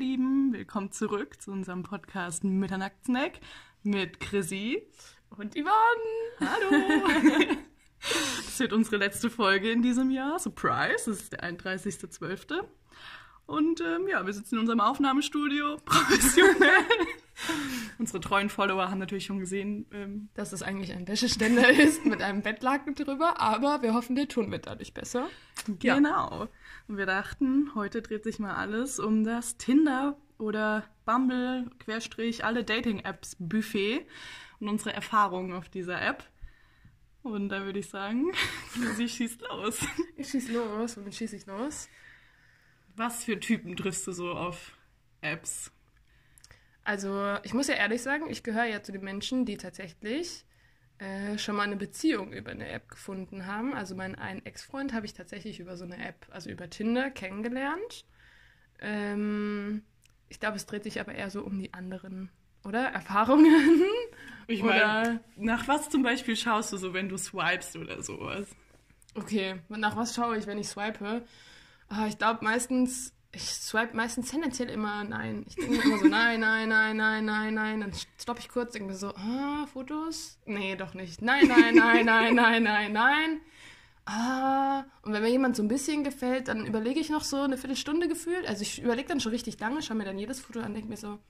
Lieben, willkommen zurück zu unserem Podcast Mitternachtssnack mit Chrissy und Yvonne. Hallo! Das wird unsere letzte Folge in diesem Jahr. Surprise, das ist der 31.12. Und ähm, ja, wir sitzen in unserem Aufnahmestudio, professionell. Unsere treuen Follower haben natürlich schon gesehen, ähm, dass es eigentlich ein Wäscheständer ist mit einem Bettlaken drüber, aber wir hoffen, der Ton wird dadurch besser. Genau. Und wir dachten, heute dreht sich mal alles um das Tinder oder Bumble, Querstrich, alle Dating-Apps Buffet und unsere Erfahrungen auf dieser App. Und da würde ich sagen, sie schießt los. Ich schieß los. Womit schieße ich los? Was für Typen triffst du so auf Apps? Also, ich muss ja ehrlich sagen, ich gehöre ja zu den Menschen, die tatsächlich äh, schon mal eine Beziehung über eine App gefunden haben. Also, meinen einen Ex-Freund habe ich tatsächlich über so eine App, also über Tinder, kennengelernt. Ähm, ich glaube, es dreht sich aber eher so um die anderen, oder? Erfahrungen. Ich meine, nach was zum Beispiel schaust du so, wenn du swipest oder sowas? Okay, nach was schaue ich, wenn ich swipe? Ah, ich glaube meistens, ich swipe meistens tendenziell immer nein. Ich denke immer so, nein, nein, nein, nein, nein, nein. Dann stoppe ich kurz, denke mir so, ah, Fotos? Nee, doch nicht. Nein, nein, nein, nein, nein, nein, nein. Ah, und wenn mir jemand so ein bisschen gefällt, dann überlege ich noch so eine Viertelstunde gefühlt. Also ich überlege dann schon richtig lange, schaue mir dann jedes Foto an, denke mir so,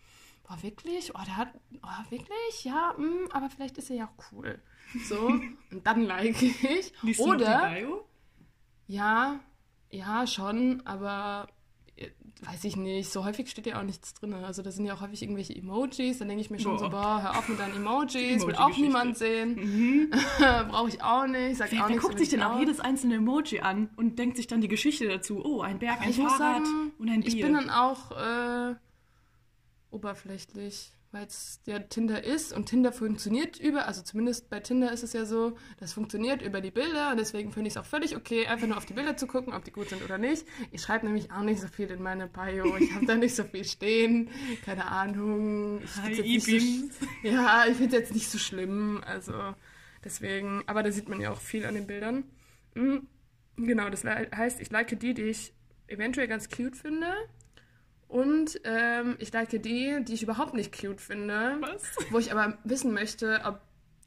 boah, wirklich? Oh, der hat, oh, wirklich? Ja, mh, mm, aber vielleicht ist er ja auch cool. So, und dann like ich. Liest Oder, du die Bio? Ja, ja, schon, aber weiß ich nicht, so häufig steht ja auch nichts drin. Also da sind ja auch häufig irgendwelche Emojis, dann denke ich mir schon boah. so, boah, hör auf mit deinen Emojis, will auch niemand sehen. Mhm. Brauche ich auch nicht, sag wer, auch wer guckt sich denn auch jedes einzelne Emoji an und denkt sich dann die Geschichte dazu? Oh, ein Berg, ein ich Fahrrad sagen, und ein Bier. Ich bin dann auch äh, oberflächlich, weil es der Tinder ist und Tinder funktioniert über, also zumindest bei Tinder ist es ja so, das funktioniert über die Bilder und deswegen finde ich es auch völlig okay, einfach nur auf die Bilder zu gucken, ob die gut sind oder nicht. Ich schreibe nämlich auch nicht so viel in meine Bio, ich habe da nicht so viel stehen, keine Ahnung. Ich Hi, so, ja, ich finde es jetzt nicht so schlimm, also deswegen, aber da sieht man ja auch viel an den Bildern. Mhm. Genau, das heißt, ich like die, die ich eventuell ganz cute finde und ähm, ich like die, die ich überhaupt nicht cute finde. Was? Wo ich aber wissen möchte, ob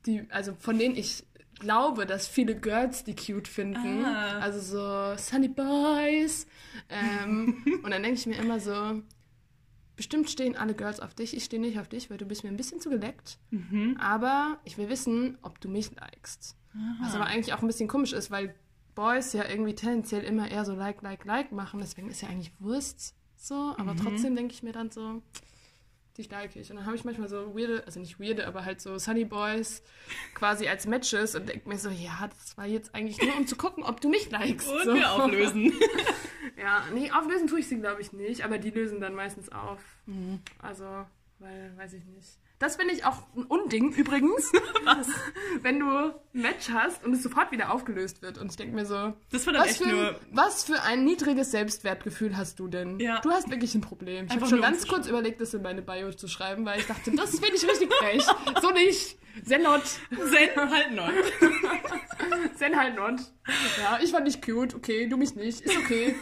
die, also von denen ich glaube, dass viele Girls die cute finden. Ah. Also so Sunny Boys. Ähm, und dann denke ich mir immer so, bestimmt stehen alle Girls auf dich. Ich stehe nicht auf dich, weil du bist mir ein bisschen zu geleckt. Mhm. Aber ich will wissen, ob du mich likest. Aha. Was aber eigentlich auch ein bisschen komisch ist, weil Boys ja irgendwie tendenziell immer eher so like, like, like machen. Deswegen ist ja eigentlich Wurst so, aber mhm. trotzdem denke ich mir dann so, dich like ich. Und dann habe ich manchmal so weirde, also nicht weirde, aber halt so Sunny Boys quasi als Matches und denke mir so, ja, das war jetzt eigentlich nur, um zu gucken, ob du mich likest. Und so. wir auflösen. ja, nee, auflösen tue ich sie, glaube ich, nicht, aber die lösen dann meistens auf. Mhm. Also, weil, weiß ich nicht. Das finde ich auch ein Unding übrigens. Was? Wenn du ein Match hast und es sofort wieder aufgelöst wird. Und ich denke mir so, das war dann was, echt für, nur was für ein niedriges Selbstwertgefühl hast du denn? Ja. Du hast wirklich ein Problem. Ich habe schon ganz kurz überlegt, das in meine Bio zu schreiben, weil ich dachte, das finde ich richtig frech. so nicht. Zen not. Zen halt not. Zen halt not. Ja, ich fand dich cute. Okay, du mich nicht. Ist okay.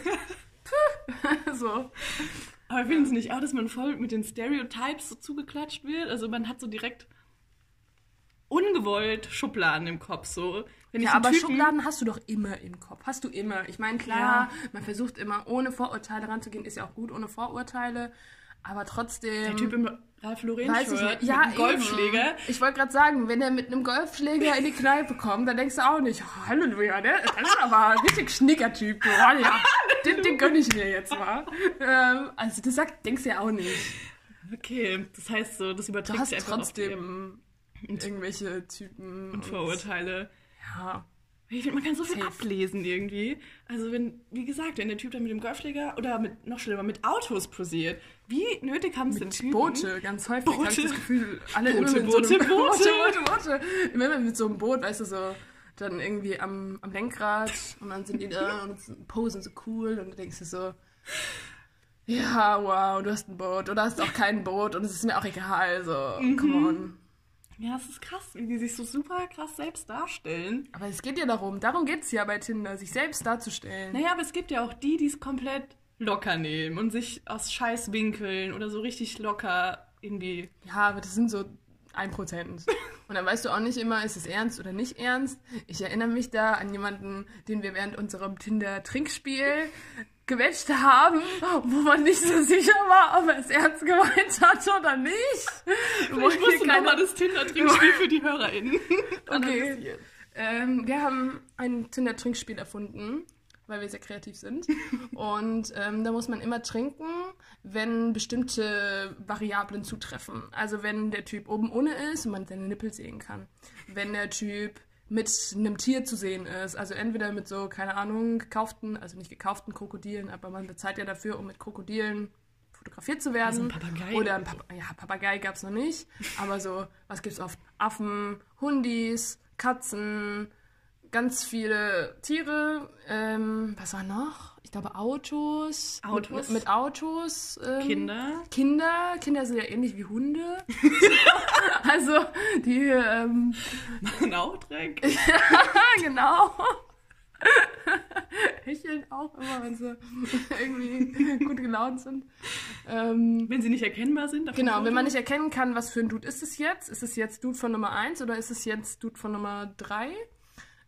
so. Aber finden Sie nicht auch, dass man voll mit den Stereotypes so zugeklatscht wird? Also man hat so direkt ungewollt Schubladen im Kopf. So. Wenn ja, aber Typen... Schubladen hast du doch immer im Kopf. Hast du immer. Ich meine, klar, ja. man versucht immer ohne Vorurteile ranzugehen. Ist ja auch gut ohne Vorurteile. Aber trotzdem. Der Typ im Ralf Lauren Weiß ich nicht. Ja, Golfschläger. Eben. Ich wollte gerade sagen, wenn er mit einem Golfschläger in die Kneipe kommt, dann denkst du auch nicht, oh, Halleluja, ne? Das ist aber ein richtig Schnickertyp. Oh, ja, den, den gönn ich mir jetzt mal. Ähm, also das sagt, denkst du ja auch nicht. Okay, das heißt so, das überträgt du hast einfach trotzdem irgendwelche Typen und Vorurteile. Ja. Ich finde, man kann so viel Safe. ablesen irgendwie. Also wenn, wie gesagt, wenn der Typ dann mit dem Golfschläger oder mit, noch schlimmer, mit Autos posiert, wie nötig haben es denn Typen? Boote, ganz häufig habe ich das Gefühl, alle Boote, immer mit Boote, so einem, Boote, Boote, Boote, Boote. Immer mit so einem Boot, weißt du, so dann irgendwie am, am Lenkrad und dann sind die da und posen so cool und du denkst dir so, ja, wow, du hast ein Boot oder hast auch kein Boot und es ist mir auch egal, so, mhm. come on. Ja, es ist krass, wie die sich so super krass selbst darstellen. Aber es geht ja darum, darum geht es ja bei Tinder, sich selbst darzustellen. Naja, aber es gibt ja auch die, die es komplett locker nehmen und sich aus Scheißwinkeln oder so richtig locker irgendwie. Ja, aber das sind so ein Prozent. Und dann weißt du auch nicht immer, ist es ernst oder nicht ernst. Ich erinnere mich da an jemanden, den wir während unserem Tinder-Trinkspiel gewetscht haben, wo man nicht so sicher war, ob er es ernst gemeint hat oder nicht. Ich musste keine... nochmal das Tinder-Trinkspiel für die HörerInnen Okay. Ähm, wir haben ein Tinder-Trinkspiel erfunden, weil wir sehr kreativ sind. Und ähm, da muss man immer trinken, wenn bestimmte Variablen zutreffen. Also wenn der Typ oben ohne ist und man seine Nippel sehen kann. Wenn der Typ mit einem Tier zu sehen ist. Also entweder mit so, keine Ahnung, gekauften, also nicht gekauften Krokodilen, aber man bezahlt ja dafür, um mit Krokodilen fotografiert zu werden. Also ein Papagei. Oder ein Pap ja, Papagei gab es noch nicht. Aber so, was gibt es oft? Affen, Hundis, Katzen, ganz viele Tiere. Ähm, was war noch? Ich glaube Autos. Autos. Mit, mit Autos. Ähm, Kinder. Kinder. Kinder sind ja ähnlich wie Hunde. also die ähm, machen auch Dreck. ja, genau. Hecheln auch immer, wenn sie irgendwie gut gelaunt sind. Ähm, wenn sie nicht erkennbar sind? Genau, wenn man nicht erkennen kann, was für ein Dude ist es jetzt. Ist es jetzt Dude von Nummer 1 oder ist es jetzt Dude von Nummer 3?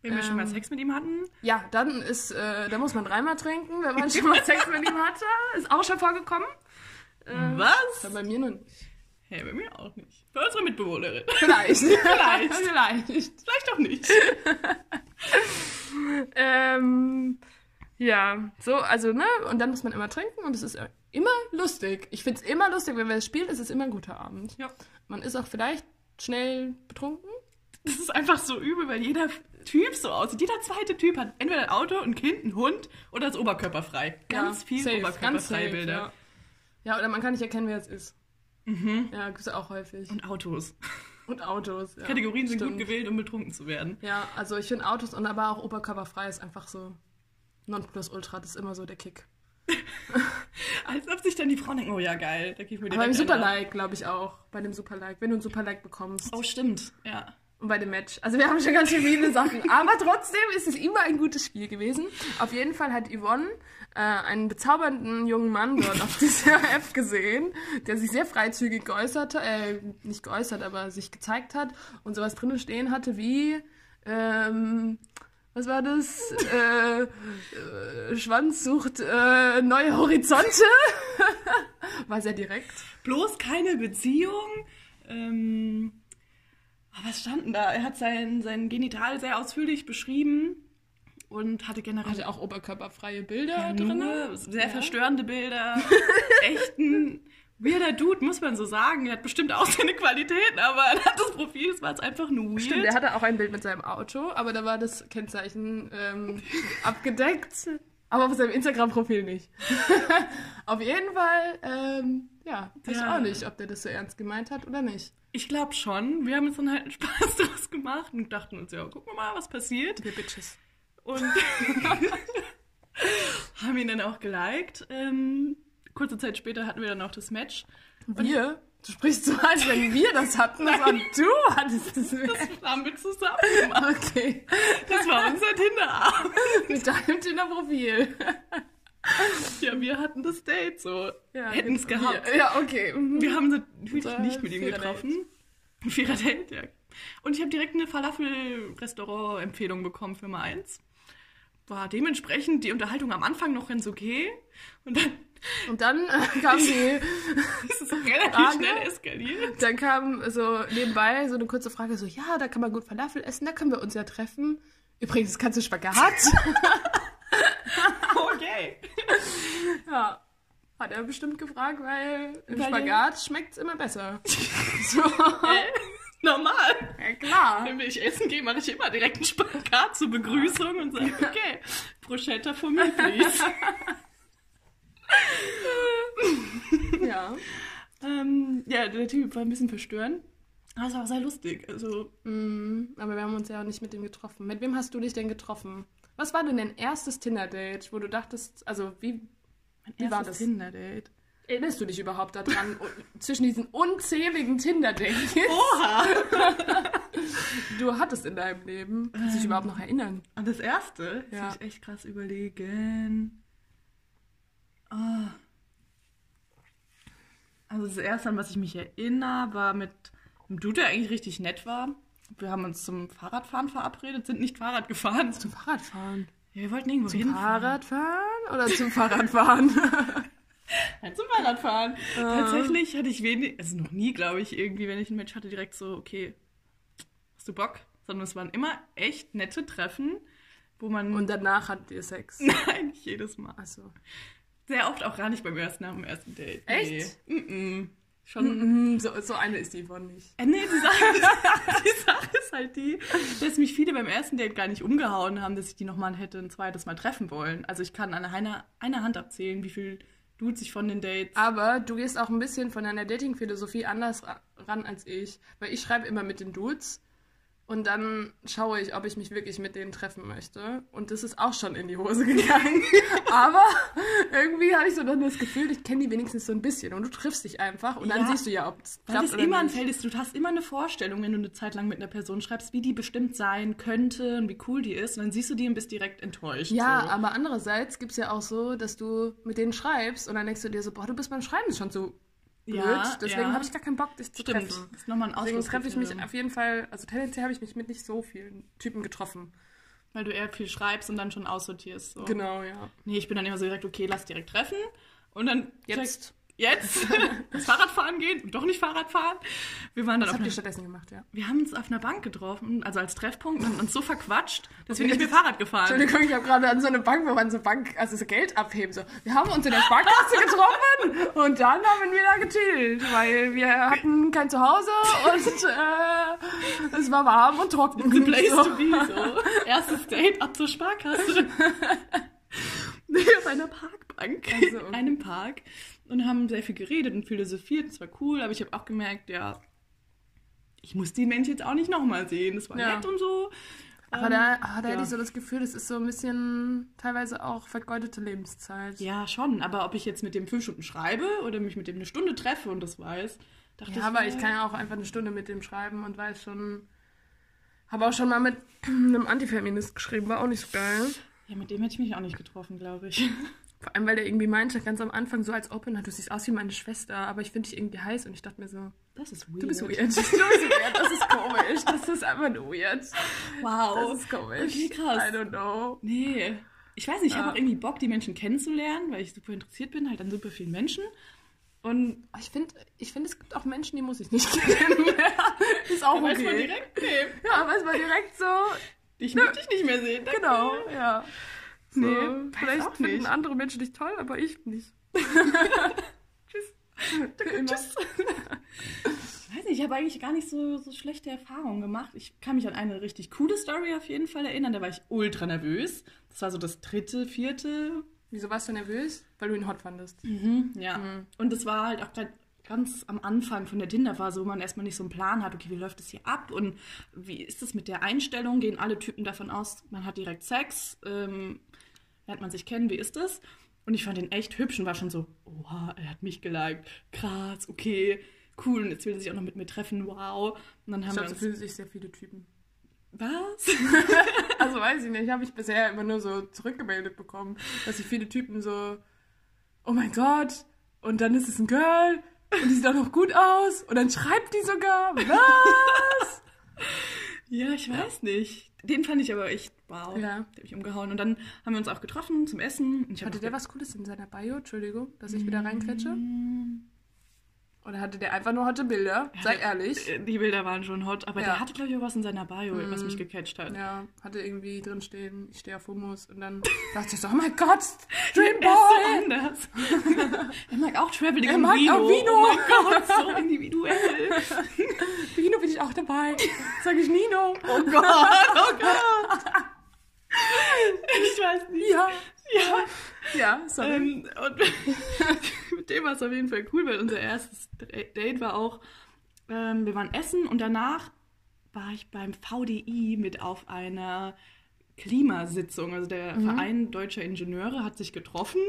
Wenn wir ähm, schon mal ähm, Sex mit ihm hatten? Ja, dann ist, äh, da muss man dreimal trinken, wenn man schon mal Sex mit ihm hatte. Ist auch schon vorgekommen. Äh, Was? Bei mir noch nicht. Hey, bei mir auch nicht. Bei unserer Mitbewohnerin. Vielleicht. Vielleicht. Vielleicht. Vielleicht auch nicht. ähm, ja, so, also, ne? Und dann muss man immer trinken und es ist immer lustig. Ich finde es immer lustig, wenn wir es spielen, ist es immer ein guter Abend. Ja. Man ist auch vielleicht schnell betrunken. Das ist einfach so übel, weil jeder Typ so aussieht. Jeder zweite Typ hat entweder ein Auto, ein Kind, ein Hund oder ist oberkörperfrei. Ganz ja, viel safe, oberkörperfreie Bilder. Ja. ja, oder man kann nicht erkennen, wer es ist. Mhm. Ja, gibt es auch häufig. Und Autos. Und Autos, ja. Kategorien sind Stimmt. gut gewählt, um betrunken zu werden. Ja, also ich finde Autos und aber auch oberkörperfrei ist einfach so Nonplusultra, das ist immer so der Kick. Als ob sich dann die Frauen denken, oh ja, geil, da geht mir direkt Aber beim Superlike, glaube ich auch. Bei dem Superlike, wenn du ein Superlike bekommst. Oh, stimmt, ja. Und bei dem Match. Also wir haben schon ganz viele Sachen. Aber trotzdem ist es immer ein gutes Spiel gewesen. Auf jeden Fall hat Yvonne äh, einen bezaubernden jungen Mann dort auf dieser App gesehen, der sich sehr freizügig geäußert hat, äh, nicht geäußert, aber sich gezeigt hat und sowas drinnen stehen hatte wie, ähm, was war das? äh, äh, Schwanz sucht äh, neue Horizonte. war sehr direkt. Bloß keine Beziehung. Ähm, oh, was stand denn da? Er hat sein, sein Genital sehr ausführlich beschrieben und hatte generell hatte auch oberkörperfreie Bilder ja, drin. Sehr ja. verstörende Bilder. Echten weirder Dude, muss man so sagen. Er hat bestimmt auch seine Qualitäten, aber er hat das Profil, das war jetzt einfach nur weird. Stimmt, er hatte auch ein Bild mit seinem Auto, aber da war das Kennzeichen ähm, abgedeckt. Aber auf seinem Instagram-Profil nicht. auf jeden Fall, ähm, ja, weiß ja. auch nicht, ob der das so ernst gemeint hat oder nicht. Ich glaube schon. Wir haben uns dann halt einen Spaß draus gemacht und dachten uns, ja, gucken wir mal, was passiert. Wir Bitches. Und haben ihn dann auch geliked. Ähm, kurze Zeit später hatten wir dann auch das Match. Wir? Du sprichst so, als wenn wir das hatten. Das war du hattest das. Das haben wir zusammen gemacht. Okay. Das war unser Tinder-Abend. Mit deinem Tinder-Profil. Ja, wir hatten das Date so. Ja, Hätten es gehabt. Wir, ja, okay. Mhm. Wir haben natürlich nicht mit ihm getroffen. Vierer Date, ja. Und ich habe direkt eine Falafel-Restaurant-Empfehlung bekommen für mal eins war dementsprechend die Unterhaltung am Anfang noch ganz okay. Und dann, und dann äh, kam die. das ist relativ Frage. schnell eskaliert. Dann kam so nebenbei so eine kurze Frage: so, ja, da kann man gut Falafel essen, da können wir uns ja treffen. Übrigens, kannst du Spagat? okay. ja. Hat er bestimmt gefragt, weil im weil Spagat schmeckt es immer besser. so. Normal. Ja, klar. Wenn ich essen gehe, mache ich immer direkt einen Spagat zur Begrüßung und sage, okay, Bruschetta for me, please. ja. Ähm, ja, der Typ war ein bisschen verstörend. Aber es war auch sehr lustig. Also, mm, aber wir haben uns ja auch nicht mit ihm getroffen. Mit wem hast du dich denn getroffen? Was war denn dein erstes Tinder-Date, wo du dachtest, also wie, wie war das? Tinder-Date? Erinnerst du dich überhaupt daran? zwischen diesen unzähligen Tinder-Dates? Oha! du hattest in deinem Leben. Kannst du dich überhaupt noch erinnern? An das erste? Ja. Muss ich echt krass überlegen. Ah. Also das erste, an was ich mich erinnere, war mit einem Dude, der eigentlich richtig nett war. Wir haben uns zum Fahrradfahren verabredet, sind nicht Fahrrad gefahren. Zum Fahrradfahren. Ja, wir wollten irgendwo Zum hinfahren. Fahrradfahren oder zum Fahrradfahren? Nein, zum Fahrradfahren. Tatsächlich hatte ich wenig, also noch nie, glaube ich, irgendwie, wenn ich einen Match hatte, direkt so, okay, hast du Bock? Sondern es waren immer echt nette Treffen, wo man... Und danach hattet ihr Sex. Nein, nicht jedes Mal. Achso. Sehr oft auch gar nicht beim ersten, nach dem ersten Date. Echt? Nee. Mm -mm. Schon... Mhm, so, so eine ist die von nicht. Äh, nee, die Sache, die Sache ist halt die, dass mich viele beim ersten Date gar nicht umgehauen haben, dass ich die nochmal hätte ein zweites Mal treffen wollen. Also ich kann an einer, einer Hand abzählen, wie viel Dudes ich von den Dates... Aber du gehst auch ein bisschen von deiner Dating-Philosophie anders ra- ran als ich. Weil ich schreibe immer mit den Dudes und dann schaue ich, ob ich mich wirklich mit denen treffen möchte. Und das ist auch schon in die Hose gegangen. Aber irgendwie habe ich so dann das Gefühl, ich kenne die wenigstens so ein bisschen. Und du triffst dich einfach und dann Ja, siehst du ja, ob es klappt das oder immer ein nicht. Feld ist, du hast immer eine Vorstellung, wenn du eine Zeit lang mit einer Person schreibst, wie die bestimmt sein könnte und wie cool die ist. Und dann siehst du die und bist direkt enttäuscht. Ja, so. aber andererseits gibt es ja auch so, dass du mit denen schreibst und dann denkst du dir so, boah, du bist beim Schreiben schon so blöd. Ja, Deswegen ja. habe ich gar keinen Bock, dich zu Stimmt, treffen. das ist nochmal ein Deswegen treffe ich mich auf jeden Fall, also tendenziell habe ich mich mit nicht so vielen Typen getroffen. Weil du eher viel schreibst und dann schon aussortierst. So. Genau, ja. Nee, ich bin dann immer so direkt, okay, lass direkt treffen. Und dann Jetzt. direkt, jetzt das Fahrradfahren gehen und doch nicht Fahrradfahren. Wir waren dann auf habt ihr stattdessen gemacht, ja? wir haben uns auf einer Bank getroffen, also als Treffpunkt und uns so verquatscht, dass wir nicht mehr Fahrrad gefahren sind. Entschuldigung, ich habe gerade an so eine Bank, wo man so Bank, also so Geld abheben, so. Wir haben uns in der Sparkasse getroffen und dann haben wir da gechillt, weil wir hatten kein Zuhause und äh, es war warm und trocken. The place So. to be, so. Erstes Date ab zur Sparkasse. Auf einer Parkbank Also, okay. in einem Park und haben sehr viel geredet und philosophiert. Das war cool, aber ich habe auch gemerkt, ja, ich muss die Menschen jetzt auch nicht nochmal sehen. Das war Ja. nett und so. Aber Ähm, da, ah, da ja. hätte ich so das Gefühl, das ist so ein bisschen teilweise auch vergeudete Lebenszeit. Ja, schon. Aber ob ich jetzt mit dem fünf Stunden schreibe oder mich mit dem eine Stunde treffe und das weiß, dachte Ja, ich. aber äh, ich kann ja auch einfach eine Stunde mit dem schreiben und weiß schon. Habe auch schon mal mit einem Antifeminist geschrieben, war auch nicht so geil. Ja, mit dem hätte ich mich auch nicht getroffen, glaube ich. Vor allem, weil der irgendwie meinte, ganz am Anfang so als Opener, du siehst aus wie meine Schwester, aber ich finde dich irgendwie heiß und ich dachte mir so, Das ist weird. du bist weird. Du bist weird, das ist komisch. Das ist einfach nur weird. Wow. Das ist komisch. Okay, krass. I don't know. Nee. Ich weiß nicht, ich habe Ja. auch irgendwie Bock, die Menschen kennenzulernen, weil ich super interessiert bin, halt an super vielen Menschen. Und Ich finde, ich find, es gibt auch Menschen, die muss ich nicht kennen. ist auch da weiß okay. man direkt, nee, Ja, weiß man direkt so. ich möchte dich nicht mehr sehen. danke. Genau, ja. So, Nee, vielleicht finden nicht. andere Menschen dich toll, aber ich nicht. Tschüss. Tschüss. Ich weiß nicht, ich habe eigentlich gar nicht so, so schlechte Erfahrungen gemacht. Ich kann mich an eine richtig coole Story auf jeden Fall erinnern. Da war ich ultra nervös. Das war so das dritte, vierte. Wieso warst du nervös? Weil du ihn hot fandest. Ja. Mhm. Und das war halt auch grad ganz am Anfang von der Tinder-Phase, wo man erstmal nicht so einen Plan hat, okay, wie läuft es hier ab und wie ist es mit der Einstellung? Gehen alle Typen davon aus, man hat direkt Sex? Ähm, lernt man sich kennen, wie ist das? Und ich fand ihn echt hübsch und war schon so, oha, er hat mich geliked, krass, okay, cool, und jetzt will er sich auch noch mit mir treffen, wow. Und dann Ich haben wir glaube, so uns, fühlen sich sehr viele Typen. was? Also weiß ich nicht, habe ich bisher immer nur so zurückgemeldet bekommen, dass sich viele Typen so, oh mein Gott, und dann ist es ein Girl und die sieht auch noch gut aus und dann schreibt die sogar, was? Ja, ich weiß nicht. Den fand ich aber echt, wow, Ja. der mich umgehauen. Und dann haben wir uns auch getroffen zum Essen. Hatte der was Cooles in seiner Bio? Entschuldigung, dass ich wieder reinquetsche? Oder hatte der einfach nur hotte Bilder? Sei ehrlich. Äh, Die Bilder waren schon hot, aber Ja. der hatte, glaube ich, auch was in seiner Bio, was mich gecatcht hat. Ja, hatte irgendwie drin stehen, ich stehe auf Hummus und dann dachte ich so, oh mein Gott, Dream Er ist so anders. er mag auch Traveling Er und mag Vino. auch Vino. Oh mein Gott, so individuell. Nino bin ich auch dabei. Sag ich Nino. Oh Gott, oh Gott. Ich weiß nicht. Ja. Ja. Ja, sorry. Ähm, und mit dem war es auf jeden Fall cool, weil unser erstes Date war auch, ähm, wir waren essen und danach war ich beim VDI mit auf einer Klimasitzung. Also der Mhm. Verein Deutscher Ingenieure hat sich getroffen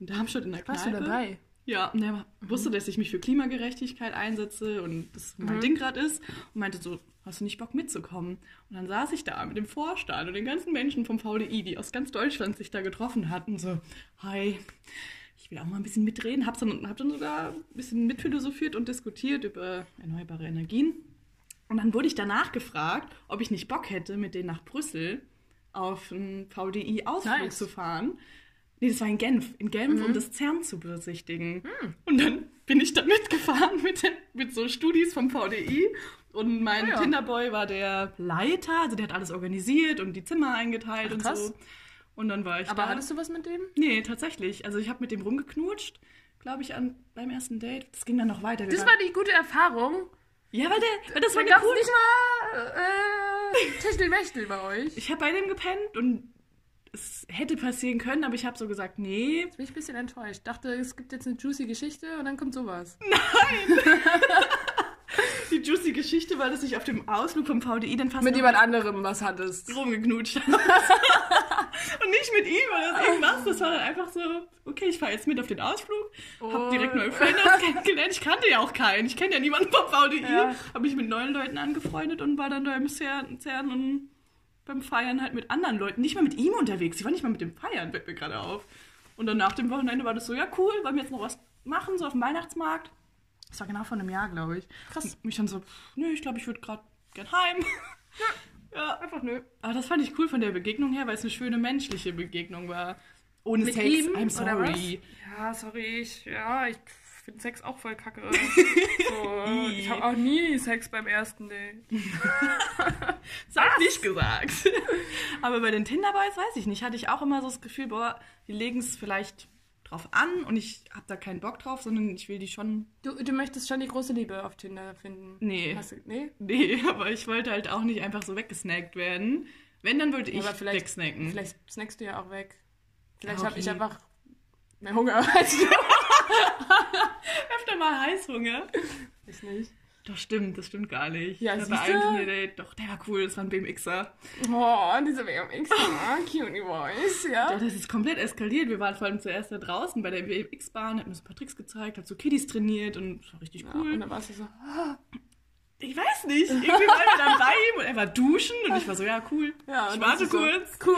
in Darmstadt in der Warst du Kneipe. dabei? Ja, und er wusste, dass ich mich für Klimagerechtigkeit einsetze und das mein Mhm. Ding gerade ist und meinte so, hast du nicht Bock mitzukommen? Und dann saß ich da mit dem Vorstand und den ganzen Menschen vom VDI, die aus ganz Deutschland sich da getroffen hatten, so, hi, ich will auch mal ein bisschen mitreden. Habe dann, hab dann sogar ein bisschen mitphilosophiert und diskutiert über erneuerbare Energien. Und dann wurde ich danach gefragt, ob ich nicht Bock hätte, mit denen nach Brüssel auf einen VDI-Ausflug Nice. zu fahren. Nee, das war in Genf. In Genf, Mhm. um das CERN zu besichtigen. Hm. Und dann bin ich da mitgefahren mit, den, mit so Studis vom VDI. Und mein Ah ja. Tinderboy war der Leiter, also der hat alles organisiert und die Zimmer eingeteilt Ach, und krass. so. Und dann war ich Aber da. hattest du was mit dem? Nee, tatsächlich. Also ich habe mit dem rumgeknutscht, glaube ich, an, beim ersten Date. Das ging dann noch weiter. Wir Das waren- war die gute Erfahrung. ja, weil, der, weil das war Da eine gab cool. nicht mal äh, Techtelmechtel bei euch. Ich habe bei dem gepennt und es hätte passieren können, aber ich habe so gesagt, nee. Jetzt bin ich ein bisschen enttäuscht. Dachte, es gibt jetzt eine juicy Geschichte und dann kommt sowas. Die juicy Geschichte war, dass ich auf dem Ausflug vom VDI dann fast Mit jemand anderem was hattest. rumgeknutscht und nicht mit ihm oder irgendwas. Das war dann einfach so, okay, ich fahre jetzt mit auf den Ausflug. Hab Oh. direkt neue Freunde kennengelernt. Ich kannte ja auch keinen. Ich kenne ja niemanden vom VDI. Ja. Habe mich mit neuen Leuten angefreundet und war dann da im CERN und beim Feiern halt mit anderen Leuten. Nicht mal mit ihm unterwegs. Ich war nicht mal mit dem Feiern, fällt mir gerade auf. Und dann nach dem Wochenende war das so, ja cool, wollen wir jetzt noch was machen, so auf dem Weihnachtsmarkt. Das war genau vor einem Jahr, glaube ich. Krass. Und mich dann so, nö, ich glaube, ich würde gerade gern heim. ja, einfach nö. Aber das fand ich cool von der Begegnung her, weil es eine schöne menschliche Begegnung war. Ohne Mit Sex, ihm, I'm sorry. Ja, sorry, ich, ja, ich finde Sex auch voll kacke. so, ich habe auch nie Sex beim ersten Date. Das hab ich nicht gesagt. Aber bei den Tinderboys weiß ich nicht. Hatte ich auch immer so das Gefühl, boah, die legen es vielleicht drauf an und ich habe da keinen Bock drauf, sondern ich will die schon. Du, du möchtest schon die große Liebe auf Tinder finden. Nee. Hast du, nee? Nee, aber ich wollte halt auch nicht einfach so weggesnackt werden. Wenn, dann würde ich aber vielleicht, wegsnacken. vielleicht snackst du ja auch weg. Vielleicht Ja, habe ich okay. einfach mehr Hunger als du. öfter mal Heißhunger. Ich nicht. Doch, stimmt, das stimmt gar nicht. Ja, Ich hatte einen Tinder-Date, doch, der war cool, das war ein BMXer. Oh, diese BMX, cutie Boys, ja. Doch, das ist komplett eskaliert. Wir waren vor allem zuerst da draußen bei der BMX-Bahn, hat mir so ein paar Tricks gezeigt, hat so Kiddies trainiert und das war richtig Ja, cool. und dann warst du so, ich weiß nicht, irgendwie waren wir dann bei ihm und er war duschen und ich war so, ja, cool. ja, ich warte dann so, kurz. Cool,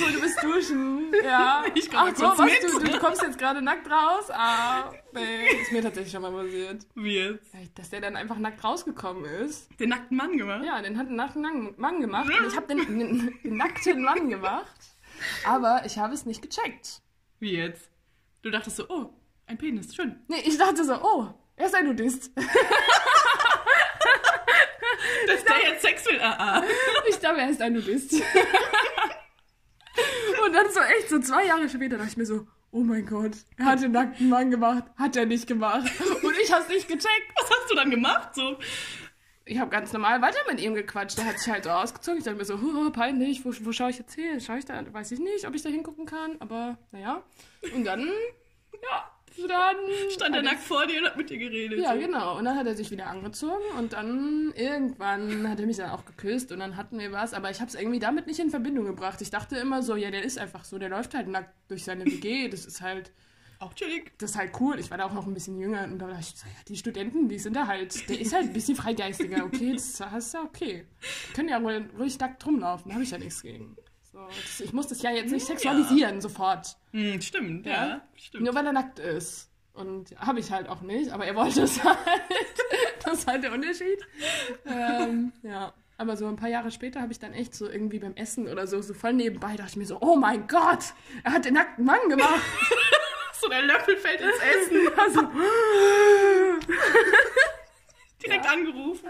cool, du bist duschen. Ja. Ich komm mal Ach so, kurz was, mit. du, du kommst jetzt gerade nackt raus? Ah, nee, ist mir tatsächlich schon mal passiert. Wie jetzt? Dass der dann einfach nackt rausgekommen ist. Den nackten Mann gemacht? Ja, den hat einen nackten Mann gemacht und ich habe den, den, den nackten Mann gemacht, aber ich habe es nicht gecheckt. Wie jetzt? Du dachtest so, oh, ein Penis, schön. Nee, ich dachte so, oh, er ist ein Nudist. Dass der jetzt Sex will, ah, ah. Ich glaube, er ist ein Nudist. Und dann so echt, so zwei Jahre später dachte ich mir so, oh mein Gott, er hat den nackten Mann gemacht, hat er nicht gemacht. Und ich hab's nicht gecheckt. Was hast du dann gemacht? So, Ich habe ganz normal weiter mit ihm gequatscht. Der hat sich halt so ausgezogen. Ich dachte mir so, huh, peinlich, wo, wo schaue ich jetzt hin? Schaue ich da? Weiß ich nicht, ob ich da hingucken kann, aber naja. Und dann, ja, dann stand er nackt vor dir und hat mit dir geredet. Ja, so. genau. Und dann hat er sich wieder angezogen und dann irgendwann hat er mich dann auch geküsst und dann hatten wir was. Aber ich habe es irgendwie damit nicht in Verbindung gebracht. Ich dachte immer so, ja, der ist einfach so, der läuft halt nackt durch seine WG. Das ist halt, Auch chillig. das ist halt cool. Ich war da auch noch ein bisschen jünger und da dachte ich so, ja, die Studenten, die sind da halt, der ist halt ein bisschen freigeistiger. Okay, das ist ja okay. Die können ja ruhig, ruhig nackt rumlaufen, da habe ich ja nichts gegen. So, ich muss das ja jetzt nicht sexualisieren sofort. Hm, stimmt, ja, Ja. stimmt. Nur weil er nackt ist. Und habe ich halt auch nicht, aber er wollte es halt. das ist halt der Unterschied. ähm, ja. Aber so ein paar Jahre später habe ich dann echt so irgendwie beim Essen oder so, so voll nebenbei, dachte ich mir so, oh mein Gott, er hat den nackten Mann gemacht. So der Löffel fällt ins Essen. Also, Direkt angerufen.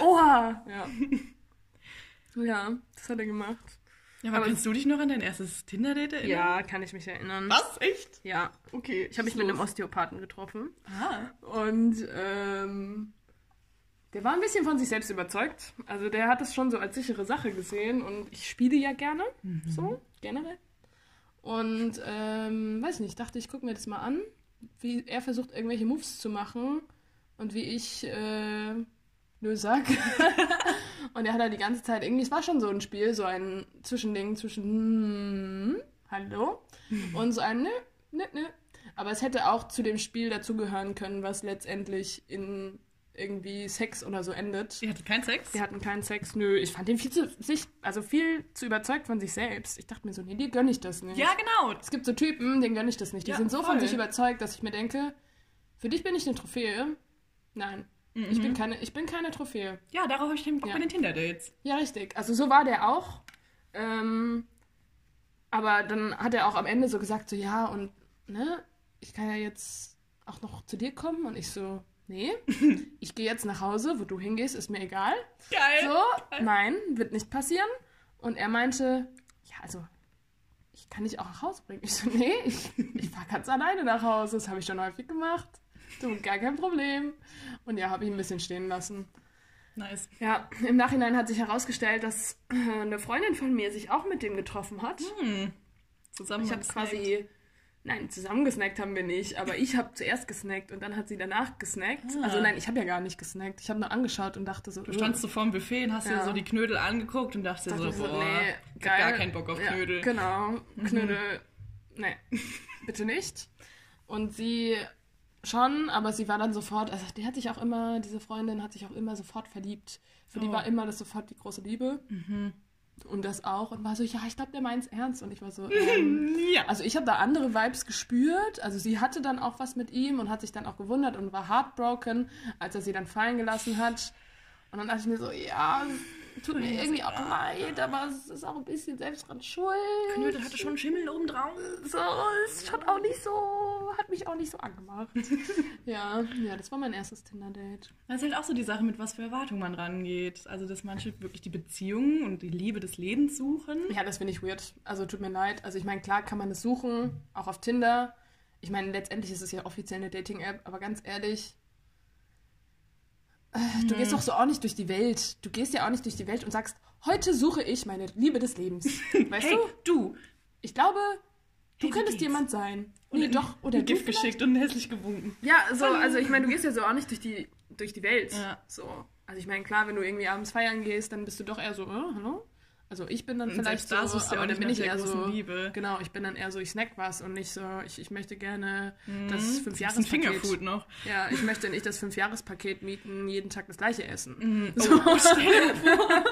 oha. Ja. ja, das hat er gemacht. Ja, aber kannst du dich noch an dein erstes Tinder-Date erinnern? Ja, kann ich mich erinnern. Was? Echt? Ja. Okay. Ich habe mich mit einem Osteopathen getroffen. Ah. Und ähm, der war ein bisschen von sich selbst überzeugt. Also der hat es schon so als sichere Sache gesehen und ich spiele ja gerne, so generell. Und ähm, weiß nicht, dachte ich, gucke mir das mal an, wie er versucht, irgendwelche Moves zu machen und wie ich äh, nö sag. und er hat halt die ganze Zeit irgendwie, es war schon so ein Spiel, so ein Zwischending zwischen hm, hallo und so ein nö, nö, nö. Aber es hätte auch zu dem Spiel dazugehören können, was letztendlich in irgendwie Sex oder so endet. Die hatte keinen Sex? Die hatten keinen Sex. Nö, ich fand den viel zu sich, also viel zu überzeugt von sich selbst. Ich dachte mir so, nee, dir gönne ich das nicht. Ja, genau. Es gibt so Typen, denen gönne ich das nicht. Die Ja, sind so voll. von sich überzeugt, dass ich mir denke, für dich bin ich eine Trophäe. Nein, ich, bin keine, ich bin keine Trophäe. Ja, darauf habe ich den Bock Ja. bei den Tinder-Dates. Ja, richtig. Also so war der auch. Ähm, aber dann hat er auch am Ende so gesagt, so ja, und ne, ich kann ja jetzt auch noch zu dir kommen. Und ich so, nee, ich gehe jetzt nach Hause, wo du hingehst, ist mir egal. Geil. So, nein, wird nicht passieren. Und er meinte, ja, also, ich kann dich auch nach Hause bringen. Ich so, nee, ich, ich fahre ganz alleine nach Hause. Das habe ich schon häufig gemacht. Du, gar kein Problem. Und ja, habe ich ein bisschen stehen lassen. Nice. Ja, im Nachhinein hat sich herausgestellt, dass äh, eine Freundin von mir sich auch mit dem getroffen hat. Hm. Zusammen Ich habe quasi, nein, zusammen gesnackt haben wir nicht, aber ich habe zuerst gesnackt und dann hat sie danach gesnackt. Ah. Also nein, ich habe ja gar nicht gesnackt. Ich habe nur angeschaut und dachte so, Du standst so vorm Buffet und hast dir Ja. so die Knödel angeguckt und dachtest dir dachte so, so, boah, nee, ich geil. gar keinen Bock auf Ja, Knödel. Genau, Knödel, nee, bitte nicht. Und sie schon, aber sie war dann sofort, also die hat sich auch immer, diese Freundin hat sich auch immer sofort verliebt. Für die Oh. war immer das sofort die große Liebe. Mhm. Und das auch. Und war so, ja, ich glaube, der meint's ernst. Und ich war so, ähm, Ja. also ich habe da andere Vibes gespürt. Also sie hatte dann auch was mit ihm und hat sich dann auch gewundert und war heartbroken, als er sie dann fallen gelassen hat. Und dann dachte ich mir so, ja, es tut mir irgendwie auch leid, aber es ist auch ein bisschen selbst dran schuld. Knödel hatte schon Schimmel oben drauf. So, ist schon auch nicht so, hat mich auch nicht so angemacht. ja, ja, das war mein erstes Tinder-Date. Das ist halt auch so die Sache, mit was für Erwartungen man rangeht. Also, dass manche wirklich die Beziehung und die Liebe des Lebens suchen. Ja, das finde ich weird. Also tut mir leid. Also ich meine, klar kann man das suchen, auch auf Tinder. Ich meine, letztendlich ist es ja offiziell eine Dating-App, aber ganz ehrlich, äh, du gehst doch so auch nicht durch die Welt. Du gehst ja auch nicht durch die Welt und sagst, heute suche ich meine Liebe des Lebens. Weißt hey, du? du! Ich glaube, du Hey, könntest jemand sein. Und Nee, doch. Oder ein du Gift vielleicht? geschickt und hässlich gewunken. Ja, so, also ich meine, du gehst ja so auch nicht durch die, durch die Welt. Ja. So. Also ich meine, klar, wenn du irgendwie abends feiern gehst, dann bist du doch eher so, äh, hallo? Also ich bin dann Und vielleicht selbst da so, suchst aber dann bin ich eher so, Liebe. genau, ich bin dann eher so, ich snack was und nicht so, ich, ich möchte gerne das Mhm. Das Fünfjahrespaket. Fingerfood noch. Ja, ich möchte nicht das Fünfjahrespaket mieten, jeden Tag das gleiche essen. Mhm. So, Oh, stell dir vor,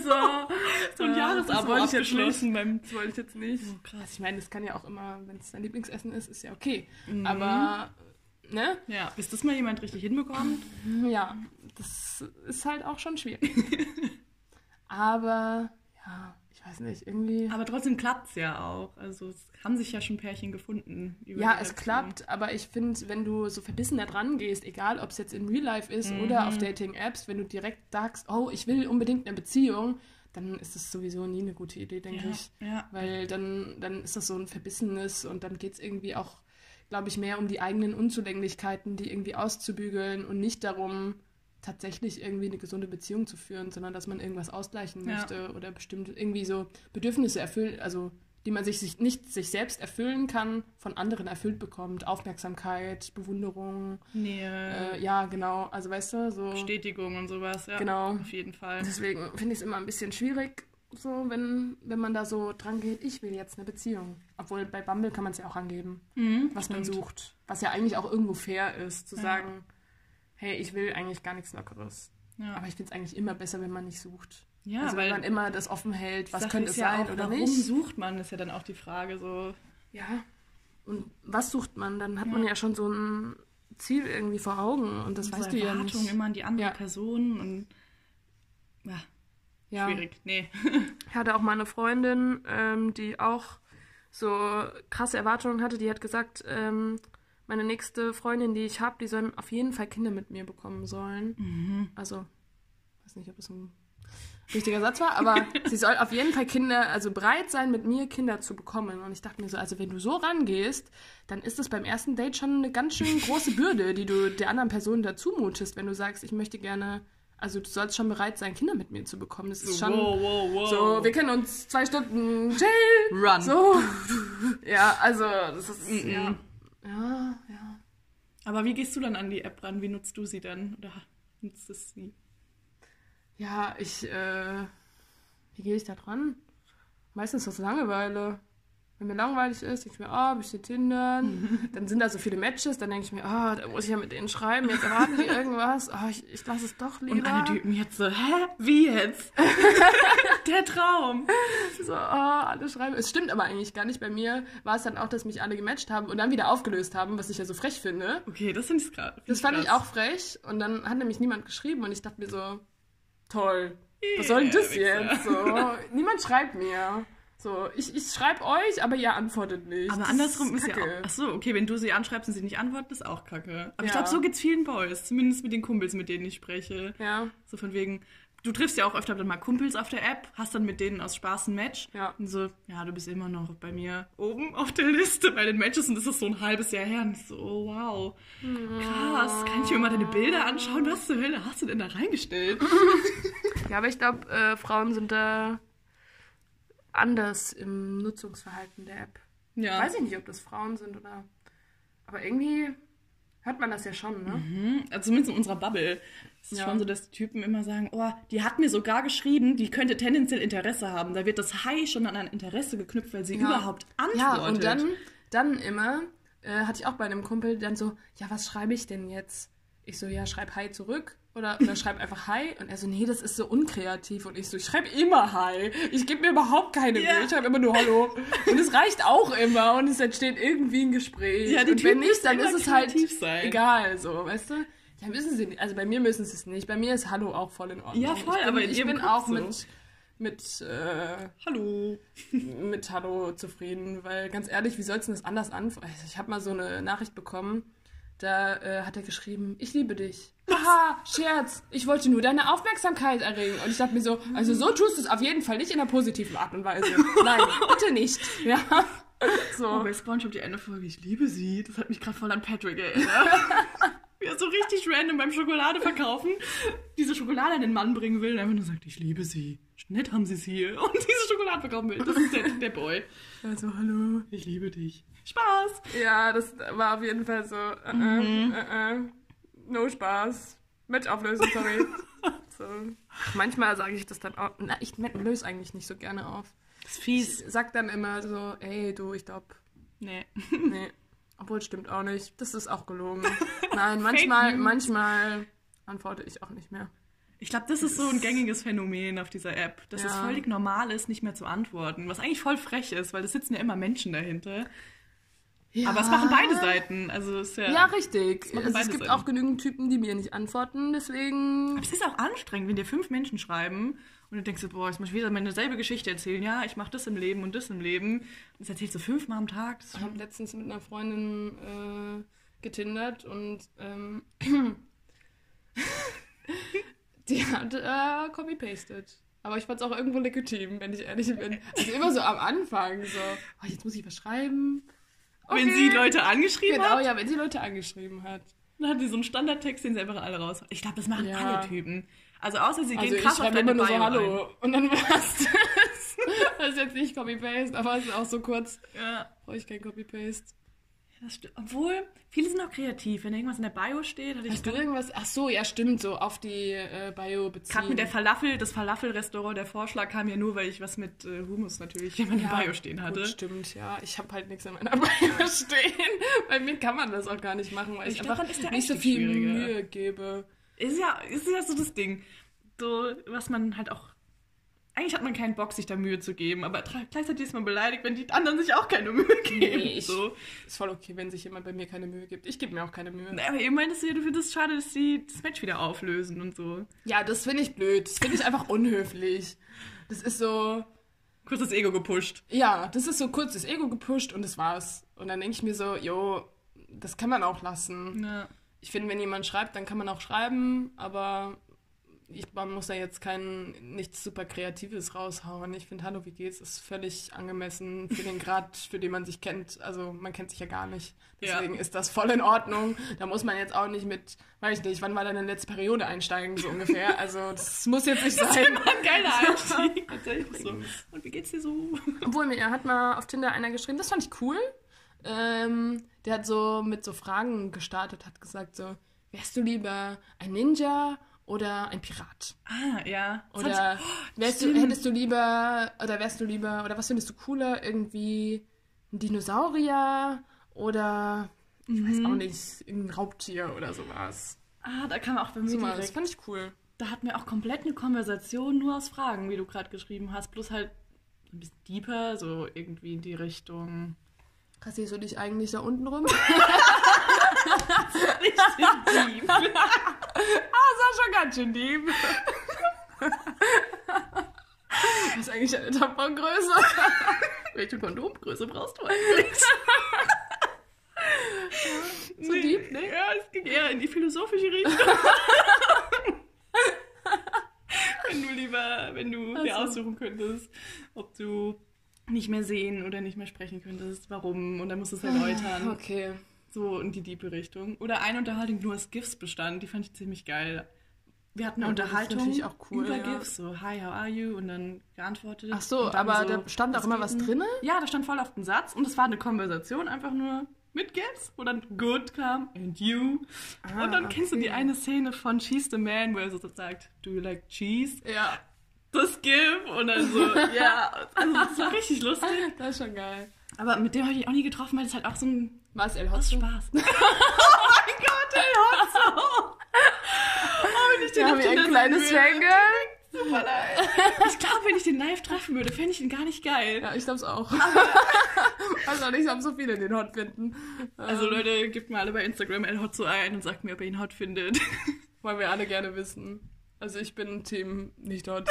so, so ein Ja, Jahresabo das wollte ich jetzt abgeschlossen beim... das wollte ich jetzt nicht. Oh, krass. Ich meine, das kann ja auch immer, wenn es dein Lieblingsessen ist, ist ja okay. Mhm. Aber, ne? Ja, bis das mal jemand richtig hinbekommt. Ja, das ist halt auch schon schwierig. Aber, ja, ich weiß nicht, irgendwie. Aber trotzdem klappt's ja auch. Also es haben sich ja schon Pärchen gefunden. Ja, es klappt, aber ich finde, wenn du so verbissen da dran gehst, egal ob es jetzt in Real Life ist oder Mhm. auf Dating-Apps, wenn du direkt sagst, oh, ich will unbedingt eine Beziehung, dann ist das sowieso nie eine gute Idee, denke Ja, ich. ja. Weil dann, dann ist das so ein Verbissenes und dann geht es irgendwie auch, glaube ich, mehr um die eigenen Unzulänglichkeiten, die irgendwie auszubügeln und nicht darum, tatsächlich irgendwie eine gesunde Beziehung zu führen, sondern dass man irgendwas ausgleichen Ja. möchte oder bestimmte irgendwie so Bedürfnisse erfüllen, also die man sich, sich nicht sich selbst erfüllen kann, von anderen erfüllt bekommt. Aufmerksamkeit, Bewunderung, Nähe, äh, ja, genau. Also weißt du, so. Bestätigung und sowas. Ja, Genau. Auf jeden Fall. Deswegen finde ich es immer ein bisschen schwierig, so wenn, wenn man da so dran geht, ich will jetzt eine Beziehung. Obwohl bei Bumble kann man es ja auch angeben, Mhm, was man stimmt. sucht. Was ja eigentlich auch irgendwo fair ist, zu Ja. sagen, hey, ich will eigentlich gar nichts Lockeres. Ja, Aber ich finde es eigentlich immer besser, wenn man nicht sucht. ja also wenn weil man immer das offen hält, was könnte es ja sein auch, oder warum nicht. sucht man, ist ja dann auch die Frage so. Ja. Und was sucht man? Dann hat Ja. man ja schon so ein Ziel irgendwie vor Augen und das unsere weißt du ja nicht. Erwartungen immer an die andere Ja. Person und ja, Ja. schwierig. Nee. Ich hatte auch mal eine Freundin, ähm, die auch so krasse Erwartungen hatte. Die hat gesagt, ähm, meine nächste Freundin, die ich habe, die sollen auf jeden Fall Kinder mit mir bekommen sollen. Mhm. Also, weiß nicht, ob das ein richtiger Satz war, aber sie soll auf jeden Fall Kinder, also bereit sein, mit mir Kinder zu bekommen. Und ich dachte mir so, also wenn du so rangehst, dann ist es beim ersten Date schon eine ganz schön große Bürde, die du der anderen Person dazu mutest, wenn du sagst, ich möchte gerne, also du sollst schon bereit sein, Kinder mit mir zu bekommen. Das ist schon wow, wow, wow. so, wir kennen uns zwei Stunden, chill. Run. So. Ja, also, das ist, Mhm. ja. Ja, ja. Aber wie gehst du dann an die App ran? Wie nutzt du sie dann? Oder nutzt es sie? Ja, ich, äh, wie gehe ich da dran? Meistens aus Langeweile. Wenn mir langweilig ist, denke ich mir, oh, bisschen Tindern. dann sind da so viele Matches, dann denke ich mir, oh, da muss ich ja mit denen schreiben, jetzt erwarten die irgendwas. Oh, ich, ich lasse es doch lieber. Und alle Typen jetzt so, hä? Wie jetzt? Der Traum. So, oh, alle schreiben. Es stimmt aber eigentlich gar nicht. Bei mir war es dann auch, dass mich alle gematcht haben und dann wieder aufgelöst haben, was ich ja so frech finde. Okay, das finde ich gerade. Das fand ich auch frech. Und dann hat nämlich niemand geschrieben und ich dachte mir so, toll. Was soll denn das jetzt? So, niemand schreibt mir. So, ich, ich schreibe euch, aber ihr antwortet nicht. Aber Das andersrum ist, ja kacke. auch. Achso, okay, wenn du sie anschreibst und sie nicht antworten, ist auch kacke. Aber ich Ja. glaube, so geht's vielen Boys. Zumindest mit den Kumpels, mit denen ich spreche. Ja, So von wegen, du triffst ja auch öfter dann mal Kumpels auf der App, hast dann mit denen aus Spaß ein Match. Ja. Und so, ja, du bist immer noch bei mir oben auf der Liste bei den Matches und das ist so ein halbes Jahr her. Und ich so, oh, wow. Krass, kann ich mir mal deine Bilder anschauen? Was zur Hölle hast du denn da reingestellt? ja aber ich glaube, äh, Frauen sind da anders im Nutzungsverhalten der App. Ja. Weiß ich nicht, ob das Frauen sind oder. Aber irgendwie hört man das ja schon, ne? Mhm, also zumindest in unserer Bubble. Es ist Ja. schon so, dass die Typen immer sagen, oh, die hat mir sogar geschrieben, die könnte tendenziell Interesse haben. Da wird das Hi schon an ein Interesse geknüpft, weil sie Ja. überhaupt antwortet. Ja, und dann, dann immer äh, hatte ich auch bei einem Kumpel dann so, ja, was schreibe ich denn jetzt? Ich so, ja, schreib Hi zurück. Oder, oder schreib einfach Hi. Und er so, nee, das ist so unkreativ. Und ich so, ich schreibe immer Hi. Ich gebe mir überhaupt keine Ja. Mühe. Ich schreibe immer nur Hallo. Und es reicht auch immer. Und es entsteht irgendwie ein Gespräch. Ja, die und wenn nicht, dann ist es halt sein. egal, so, weißt du? Ja, müssen sie nicht. Also bei mir müssen sie es nicht. Bei mir ist Hallo auch voll in Ordnung. Ja, voll, ich bin, aber ich bin auch so. mit, mit äh, Hallo. mit Hallo zufrieden, weil ganz ehrlich, wie soll's denn das anders anfangen? Also ich habe mal so eine Nachricht bekommen, da äh, hat er geschrieben, ich liebe dich. Haha, Scherz, ich wollte nur deine Aufmerksamkeit erregen. Und ich dachte mir so, also so tust du es auf jeden Fall nicht in einer positiven Art und Weise. Nein, bitte nicht. Ja. Oh, So. bei Spongebob die eine Folge, ich liebe sie. Das hat mich gerade voll an Patrick erinnert. Wie er so richtig random beim Schokolade verkaufen diese Schokolade an den Mann bringen will und einfach nur sagt, ich liebe sie. Nett haben sie es hier. Und diese Schokolade verkaufen will. Das ist der, der Boy. Also, hallo. Ich liebe dich. Spaß. Ja, das war auf jeden Fall so, äh, Mhm. äh, äh, no Spaß. Match auflösen, sorry. so. Manchmal sage ich das dann auch, na, ich löse eigentlich nicht so gerne auf. Das ist Ich fies. sag dann immer so, ey, du, ich glaub, Nee. nee. Obwohl, stimmt auch nicht. Das ist auch gelogen. Nein, manchmal, manchmal antworte ich auch nicht mehr. Ich glaube, das ist so ein gängiges Phänomen auf dieser App, dass es Ja. völlig normal ist, nicht mehr zu antworten. Was eigentlich voll frech ist, weil es sitzen ja immer Menschen dahinter. Ja. Aber es machen beide Seiten. Also es ist ja. Ja, richtig. machen Also, es gibt Seiten. auch genügend Typen, die mir nicht antworten, deswegen. Aber es ist auch anstrengend, wenn dir fünf Menschen schreiben und du denkst so, boah, jetzt muss ich wieder meine selbe Geschichte erzählen. Ja, ich mache das im Leben und das im Leben. Das erzählst du fünfmal am Tag. Ich habe letztens mit einer Freundin äh, getindert und ähm, die hat äh, copy-pasted. Aber ich fand es auch irgendwo legitim, wenn ich ehrlich bin. Also immer so am Anfang so, oh, jetzt muss ich was schreiben. Wenn sie Leute angeschrieben Genau, hat, ja, wenn sie Leute angeschrieben hat. dann hat die so einen Standardtext, den sie einfach alle raus. Ich glaube, das machen Ja. alle Typen. Also außer sie Also gehen ich krass auf schreibe deine immer nur so Hallo ein. und dann war's das. Das ist jetzt nicht Copy-Paste, aber es ist auch so kurz. Ja. Brauche ich kein Copy-Paste. Stimmt. Obwohl, viele sind auch kreativ. Wenn irgendwas in der Bio steht, hatte ich Hast du irgendwas? Ach so, ja, stimmt, so auf die äh, Bio beziehen. gerade mit der Falafel, das Falafel-Restaurant, der Vorschlag kam ja nur, weil ich was mit äh, Hummus natürlich in meiner Bio stehen hatte. Gut, stimmt, ja. Ich habe halt nichts in meiner Bio stehen. Bei mir kann man das auch gar nicht machen, weil ich, Ich glaub, einfach nicht so viel. Mühe gebe. Ist ja, ist ja so das Ding. So, was man halt auch. Eigentlich hat man keinen Bock, sich da Mühe zu geben, aber gleichzeitig ist man beleidigt, wenn die anderen sich auch keine Mühe geben. Nee, ich- so. Ist voll okay, wenn sich jemand bei mir keine Mühe gibt. Ich gebe mir auch keine Mühe. Na, Aber ihr meintest ja, du findest es schade, dass sie das Match wieder auflösen und so. Ja, das finde ich blöd. Das finde ich einfach unhöflich. Das ist so, Kurz das Ego gepusht. ja, das ist so kurz das Ego gepusht und das war's. Und dann denke ich mir so, jo, das kann man auch lassen. Ja. Ich finde, wenn jemand schreibt, dann kann man auch schreiben, aber ich, man muss da jetzt kein nichts super Kreatives raushauen. Ich finde, Hallo, wie geht's? ist völlig angemessen für den Grad, für den man sich kennt. Also man kennt sich ja gar nicht. Deswegen Ja. ist das voll in Ordnung. Da muss man jetzt auch nicht mit, weiß ich nicht, wann war deine letzte Periode einsteigen, so ungefähr. Also das muss jetzt nicht sein. Ein geiler Einstieg. Tatsächlich so. Und wie geht's dir so? Obwohl, mir hat mal auf Tinder einer geschrieben, das fand ich cool. Ähm, der hat so mit so Fragen gestartet, hat gesagt so, wärst du lieber ein Ninja oder ein Pirat? Ah, ja. Oder hat- wärst du, hättest du lieber, oder wärst du lieber, oder was findest du cooler, irgendwie ein Dinosaurier oder ich weiß auch nicht, ein Raubtier oder sowas. Ah, da kam auch bei mir mal, das fand ich cool. Da hatten wir auch komplett eine Konversation nur aus Fragen, wie du gerade geschrieben hast. Plus halt ein bisschen deeper, so irgendwie in die Richtung. Kassierst du dich eigentlich da unten rum? Richtig deep. ah, das war schon ganz schön deep. Was ist eigentlich eine Tampongröße? Welche Kondomgröße brauchst du eigentlich? So deep, ne? Ja, es ging eher in die philosophische Richtung. wenn du lieber, wenn du dir Ach so. aussuchen könntest, ob du nicht mehr sehen oder nicht mehr sprechen könntest, warum, und dann musst du es erläutern. Okay. So in die diepe Richtung. Oder eine Unterhaltung nur aus GIFs bestand, die fand ich ziemlich geil. Wir hatten eine Ja, Unterhaltung cool, über ja. GIFs, so Hi, how are you? Und dann geantwortet. Ach so, aber da stand auch immer was drinne? Ja, da stand voll auf den Satz und es war eine Konversation, einfach nur mit GIFs, wo dann good kam and you. Ah, und dann kennst du die okay. eine Szene von Cheese the Man, wo er so sagt, do you like cheese? Ja, Das GIF und dann so, ja, also das war richtig lustig. das ist schon geil. Aber mit dem habe ich mich auch nie getroffen, weil das halt auch so ein Was, El Hotzo? Spaß. oh mein Gott, El Hotzo! Oh, wenn ich den Wir auf Tinder ein kleines. Fangirl. Super leid. Ich glaube, wenn ich den live treffen würde, fände ich ihn gar nicht geil. Ja, ich glaub's auch. Weiß auch nicht, ob so viele den hot finden. Also Ähm, Leute, gebt mal alle bei Instagram El Hotzo ein und sagt mir, ob ihr ihn hot findet. Wollen wir alle gerne wissen. Also ich bin Team nicht hot.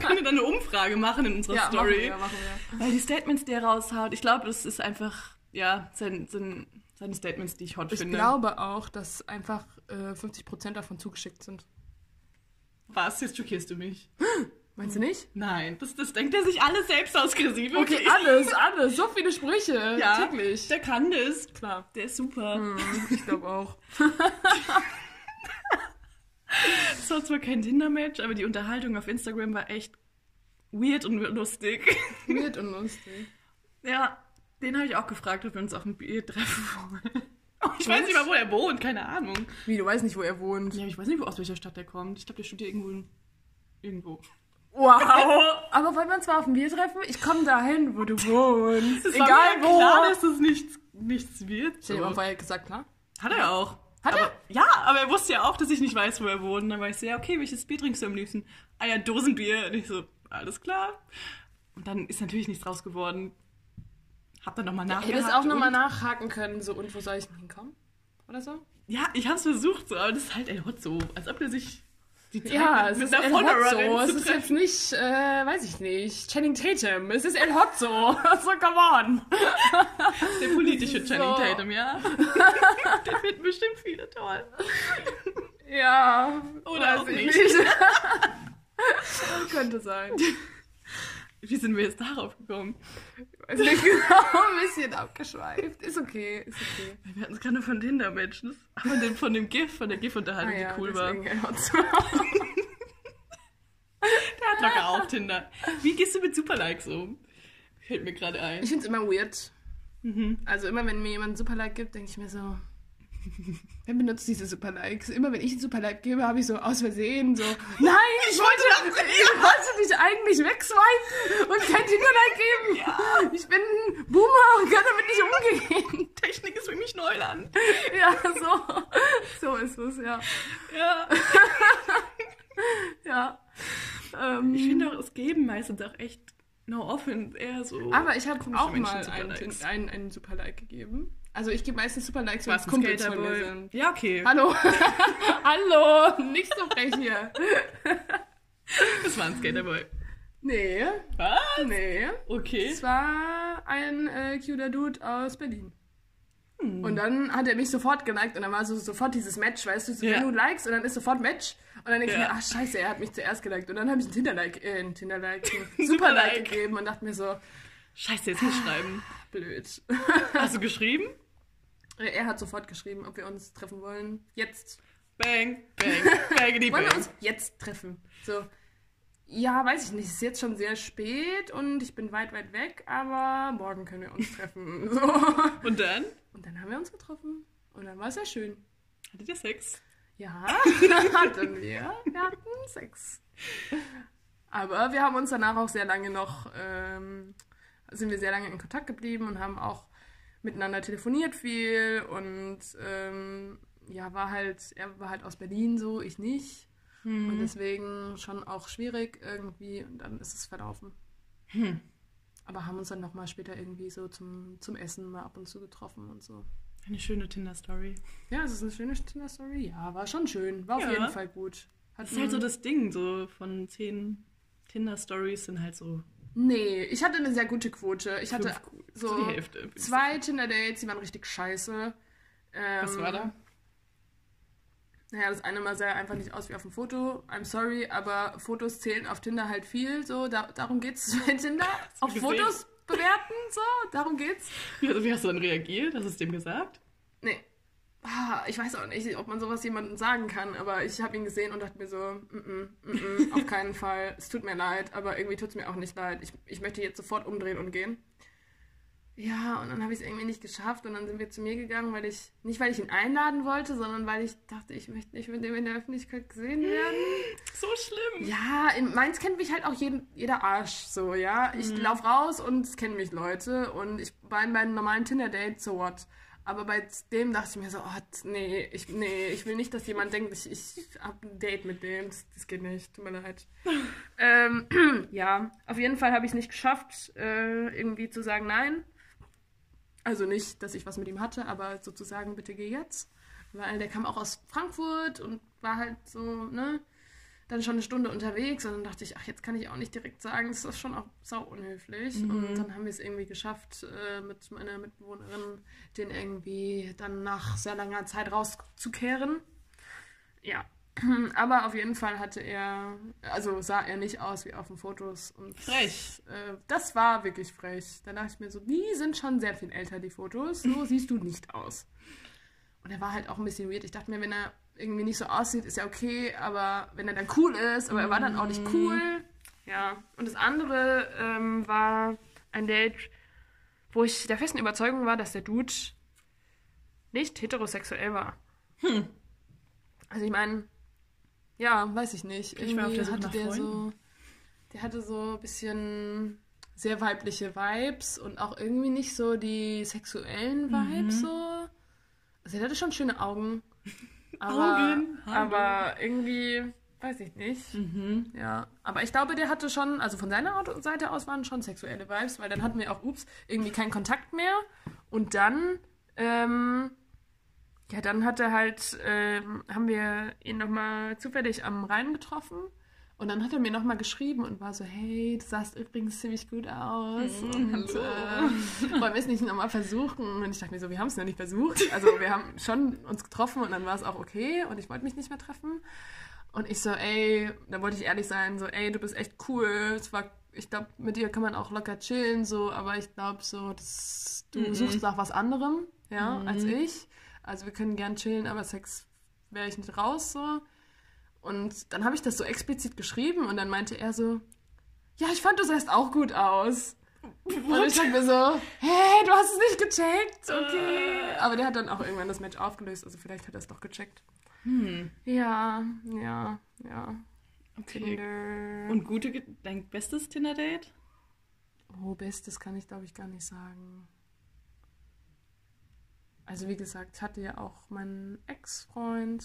Können wir dann eine Umfrage machen in unserer ja, Story? machen wir, machen wir. Weil die Statements, die er raushaut, ich glaube, das ist einfach, ja, sein, sein, seine Statements, die ich hot Ich finde. glaube auch, dass einfach äh, 50% davon zugeschickt sind. Was? Jetzt schockierst du mich. Meinst du nicht? Nein, das, das denkt er sich alles selbst aus, Chrissy. Okay, alles, alles. So viele Sprüche. Ja, Täglich. der kann das. Klar. Der ist super. Hm, ich glaube auch. Es war zwar kein Tinder-Match, aber die Unterhaltung auf Instagram war echt weird und lustig. Weird und lustig. Ja, den habe ich auch gefragt, ob wir uns auf ein Bier treffen wollen. Oh, ich weiß nicht mal, wo er wohnt, keine Ahnung. Wie, du weißt nicht, wo er wohnt. Ja, ich weiß nicht, aus welcher Stadt der kommt. Ich glaube, der studiert irgendwo. in- Irgendwo. Wow. Aber wollen wir uns mal auf ein Bier treffen? Ich komme dahin, wo du wohnst. Es Egal wo. klar, dass es nichts, nichts wird. Ich hätte So. vorher gesagt, klar. Hat er auch. Hat aber, Ja, aber er wusste ja auch, dass ich nicht weiß, wo er wohnt. Dann war ich so, ja, okay, welches Bier trinkst du am liebsten? Ah ja, Dosenbier. Und ich so, alles klar. Und dann ist natürlich nichts draus geworden. Hab dann nochmal nachgehakt. hätte es auch nochmal nachhaken können, so, und wo soll ich denn hinkommen? Oder so? Ja, ich hab's versucht, so, aber das ist halt El Hotzo. Als ob er sich die Zeit Ja, es mit ist El Hotzo. Es ist jetzt nicht, äh, weiß ich nicht, Channing Tatum. Es ist El Hotzo. So, come on. Der politische Channing So. Tatum, ja. Der finden bestimmt viele toll. Ja. Oder auch ich nicht. Könnte sein. Wie sind wir jetzt darauf gekommen? Weiß nicht genau, ein bisschen abgeschweift. Ist okay, ist okay. Wir hatten es gerade von Tinder-Matches. Aber den, von dem GIF, von der GIF-Unterhaltung, die cool war. Ah. Der hat locker auch Tinder. Wie gehst du mit Superlikes um? Fällt mir gerade ein. Ich find's immer weird. Mhm. Also immer, wenn mir jemand ein Superlike gibt, denke ich mir so, wer benutzt diese Superlikes? Immer wenn ich ein Superlike gebe, habe ich so aus Versehen so, nein, ich wollte, ich wollte dich eigentlich wegswipen und kein Tinderlike geben. Ja. Ich bin ein Boomer und kann damit nicht umgehen. Technik ist für mich Neuland. Ja, so, so ist es, ja. Ja. ja. Ähm, Ich finde auch, es geben meistens auch echt no offense eher so. aber ich habe auch Menschen mal einen, einen, einen Superlike gegeben. Also ich gebe meistens Superlikes, wenn Was, es Kumpels von mir sind. Ja, okay. Hallo. Hallo. Nicht so frech hier. Das war ein Skaterboy. Nee. Was? Nee. Okay. Es war ein äh, cuter Dude aus Berlin. Hm. Und dann hat er mich sofort geliked und dann war so sofort dieses Match, weißt du, so Ja. wenn du likest und dann ist sofort Match. Und dann denke ich Ja. mir, ach scheiße, er hat mich zuerst geliked. Und dann habe ich ein Tinderlike, äh, ein Tinderlike, ein Superlike. Superlike gegeben und dachte mir so, Scheiße, jetzt nicht schreiben. blöd. Hast du geschrieben? er hat sofort geschrieben, ob wir uns treffen wollen. Jetzt. Bang, bang, bang, die Wollen wir bang. uns jetzt treffen? So, ja, weiß ich nicht. Es ist jetzt schon sehr spät und ich bin weit, weit weg, aber morgen können wir uns treffen. So. Und dann? Und dann haben wir uns getroffen. Und dann war es sehr schön. Hattet ihr Sex? Ja, hatten wir. Wir hatten Sex. Aber wir haben uns danach auch sehr lange noch ähm, sind wir sehr lange in Kontakt geblieben und haben auch miteinander telefoniert viel und ähm, ja, war halt, er war halt aus Berlin so, ich nicht. Mhm. Und deswegen schon auch schwierig irgendwie und dann ist es verlaufen. Hm. Aber haben uns dann nochmal später irgendwie so zum, zum Essen mal ab und zu getroffen und so. Eine schöne Tinder-Story. Ja, es ist eine schöne Tinder-Story. Ja, war schon schön. War ja. auf jeden Fall gut. Hat das ist halt so das Ding, so von zehn Tinder-Stories sind halt so. Nee, ich hatte eine sehr gute Quote. Ich hatte so die Hälfte, zwei Tinder-Dates, die waren richtig scheiße. Ähm, Was war da? Naja, das eine mal sah einfach nicht aus wie auf dem Foto. I'm sorry, aber Fotos zählen auf Tinder halt viel. So, da, darum geht's bei Tinder. auf? Fotos bewerten, so, darum geht's. Wie, wie hast du dann reagiert? Hast du es dem gesagt? Nee. Ah, ich weiß auch nicht, ob man sowas jemandem sagen kann, aber ich habe ihn gesehen und dachte mir so, mm -mm, mm -mm, auf keinen Fall. Es tut mir leid, aber irgendwie tut es mir auch nicht leid. Ich, ich möchte jetzt sofort umdrehen und gehen. Ja, und dann habe ich es irgendwie nicht geschafft und dann sind wir zu mir gegangen, weil ich, nicht weil ich ihn einladen wollte, sondern weil ich dachte, ich möchte nicht mit dem in der Öffentlichkeit gesehen werden. So schlimm. Ja, in Mainz kennt mich halt auch jeden, jeder Arsch so, ja. Ich mhm. laufe raus und es kennen mich Leute und ich war in meinem normalen Tinder-Date, so what. Aber bei dem dachte ich mir so, oh, nee, ich, nee, ich will nicht, dass jemand denkt, ich, ich habe ein Date mit dem. Das, das geht nicht, tut mir leid. ähm, ja, auf jeden Fall habe ich es nicht geschafft, äh, irgendwie zu sagen nein. Also nicht, dass ich was mit ihm hatte, aber sozusagen, bitte geh jetzt. Weil der kam auch aus Frankfurt und war halt so, ne, dann schon eine Stunde unterwegs. Und dann dachte ich, ach, jetzt kann ich auch nicht direkt sagen, das ist schon auch sau unhöflich. Mhm. Und dann haben wir es irgendwie geschafft, äh, mit meiner Mitbewohnerin den irgendwie dann nach sehr langer Zeit rauszukehren. Ja, aber auf jeden Fall hatte er, also sah er nicht aus wie auf den Fotos. Und frech. Äh, das war wirklich frech. Da dachte ich mir so, die sind schon sehr viel älter, die Fotos. So siehst du nicht aus. Und er war halt auch ein bisschen weird. Ich dachte mir, wenn er irgendwie nicht so aussieht, ist ja okay, aber wenn er dann cool ist, aber er war dann auch nicht cool. Ja. Und das andere ähm, war ein Date, wo ich der festen Überzeugung war, dass der Dude nicht heterosexuell war. Hm. Also ich meine, ja, weiß ich nicht. Ich war auf der Suche hatte nach der so, der hatte so ein bisschen sehr weibliche Vibes und auch irgendwie nicht so die sexuellen Vibes mhm. so. Also er hatte schon schöne Augen. Aber, Augen. aber irgendwie, weiß ich nicht. Mhm. Ja. Aber ich glaube, der hatte schon, also von seiner Seite aus waren schon sexuelle Vibes, weil dann hatten wir auch, ups, irgendwie keinen Kontakt mehr. Und dann ähm, ja, dann hat er halt, äh, haben wir ihn nochmal zufällig am Rhein getroffen. Und dann hat er mir nochmal geschrieben und war so, hey, du sahst übrigens ziemlich gut aus. Mm, und hallo. Äh, wollen wir es nicht nochmal versuchen? Und ich dachte mir so, wir haben es noch nicht versucht. Also wir haben schon uns getroffen und dann war es auch okay und ich wollte mich nicht mehr treffen. Und ich so, ey, da wollte ich ehrlich sein, so, ey, du bist echt cool. Es war, ich glaube, mit dir kann man auch locker chillen, so, aber ich glaube so, dass du mm suchst nach was anderem, ja, mm als ich. Also wir können gern chillen, aber Sex wäre ich nicht raus so. Und dann habe ich das so explizit geschrieben und dann meinte er so, ja, ich fand, du sahst auch gut aus. Und ich dachte mir so, hey, du hast es nicht gecheckt, okay. Aber der hat dann auch irgendwann das Match aufgelöst, also vielleicht hat er es doch gecheckt. Hm. Ja, ja, ja. Okay. Tinder. Und gute, dein bestes Tinder-Date? Oh, bestes kann ich glaube ich gar nicht sagen. Also wie gesagt, hatte ja auch meinen Ex-Freund.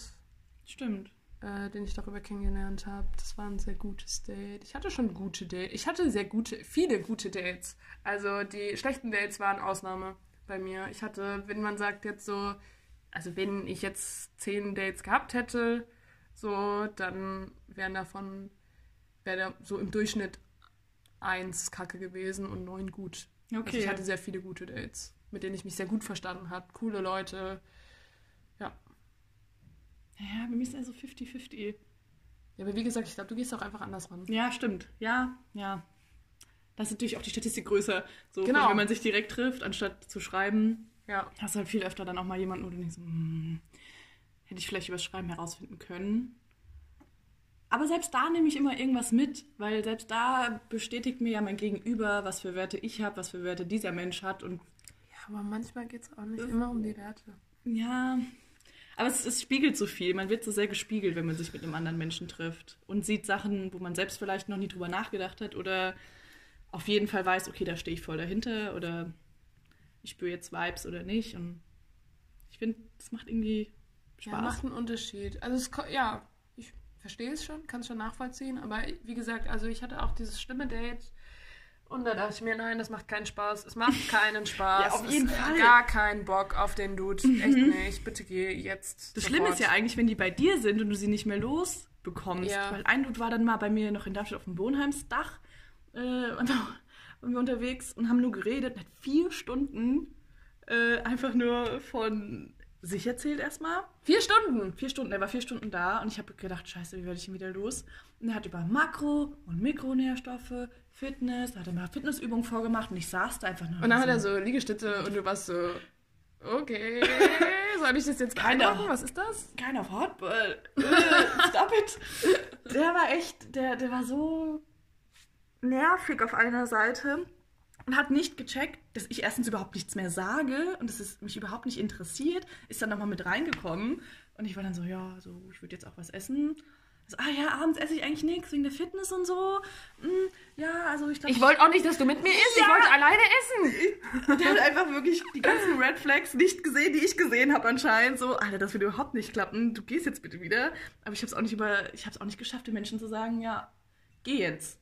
Stimmt. Äh, den ich darüber kennengelernt habe. Das war ein sehr gutes Date. Ich hatte schon gute Dates. Ich hatte sehr gute, viele gute Dates. Also die schlechten Dates waren Ausnahme bei mir. Ich hatte, wenn man sagt jetzt so, also wenn ich jetzt zehn Dates gehabt hätte, so, dann wären davon, wäre da so im Durchschnitt eins kacke gewesen und neun gut. Okay. Also ich hatte sehr viele gute Dates mit denen ich mich sehr gut verstanden habe. Coole Leute. Ja. Ja, bei mir ist also 50-50. Ja, aber wie gesagt, ich glaube, du gehst auch einfach anders ran. Ja, stimmt. Ja, ja. Das ist natürlich auch die Statistik größer. So, genau. wenn man sich direkt trifft, anstatt zu schreiben, ja. hast du halt viel öfter dann auch mal jemanden, wo du denkst, hm, hätte ich vielleicht übers Schreiben herausfinden können. Aber selbst da nehme ich immer irgendwas mit, weil selbst da bestätigt mir ja mein Gegenüber, was für Werte ich habe, was für Werte dieser Mensch hat und aber manchmal geht es auch nicht immer um die Werte. Ja, aber es, es, spiegelt so viel. Man wird so sehr gespiegelt, wenn man sich mit einem anderen Menschen trifft und sieht Sachen, wo man selbst vielleicht noch nie drüber nachgedacht hat oder auf jeden Fall weiß, okay, da stehe ich voll dahinter oder ich spüre jetzt Vibes oder nicht. Und ich finde, das macht irgendwie Spaß. Ja, macht einen Unterschied. Also es, ja, ich verstehe es schon, kann es schon nachvollziehen, aber wie gesagt, also ich hatte auch dieses schlimme Date und da dachte ich mir, nein, das macht keinen Spaß. Es macht keinen Spaß. Ja, auf jeden es, Fall. Gar keinen Bock auf den Dude. Echt nicht. Bitte geh jetzt. Das sofort. Schlimme ist ja eigentlich, wenn die bei dir sind und du sie nicht mehr losbekommst. Ja. Weil ein Dude war dann mal bei mir noch in Darmstadt auf dem Wohnheimsdach äh, und da waren wir unterwegs und haben nur geredet. Und hat vier Stunden äh, einfach nur von sich erzählt erstmal. Vier Stunden. Vier Stunden, er war vier Stunden da und ich habe gedacht, scheiße, wie werde ich ihn wieder los? Und er hat über Makro- und Mikronährstoffe, Fitness, da hat er mal Fitnessübungen vorgemacht und ich saß da einfach nur. Und dann hat er so Liegestütze und du warst so, okay, soll ich das jetzt Keiner. einloggen? Was ist das? Of hotball. Äh, Stop it. Der war echt, der, der war so nervig auf einer Seite und hat nicht gecheckt, dass ich erstens überhaupt nichts mehr sage und dass es mich überhaupt nicht interessiert. Ist dann nochmal mit reingekommen und ich war dann so, ja, so, ich würde jetzt auch was essen. So, ah ja, abends esse ich eigentlich nichts wegen der Fitness und so. Hm, ja, also ich glaube, Ich wollte auch nicht, dass du mit mir isst. Ich Ja. wollte alleine essen. der hat einfach wirklich die ganzen Red Flags nicht gesehen, die ich gesehen habe anscheinend. So, Alter, das wird überhaupt nicht klappen. Du gehst jetzt bitte wieder. Aber ich habe es auch nicht über, ich habe es auch nicht geschafft, den Menschen zu sagen, ja, geh jetzt.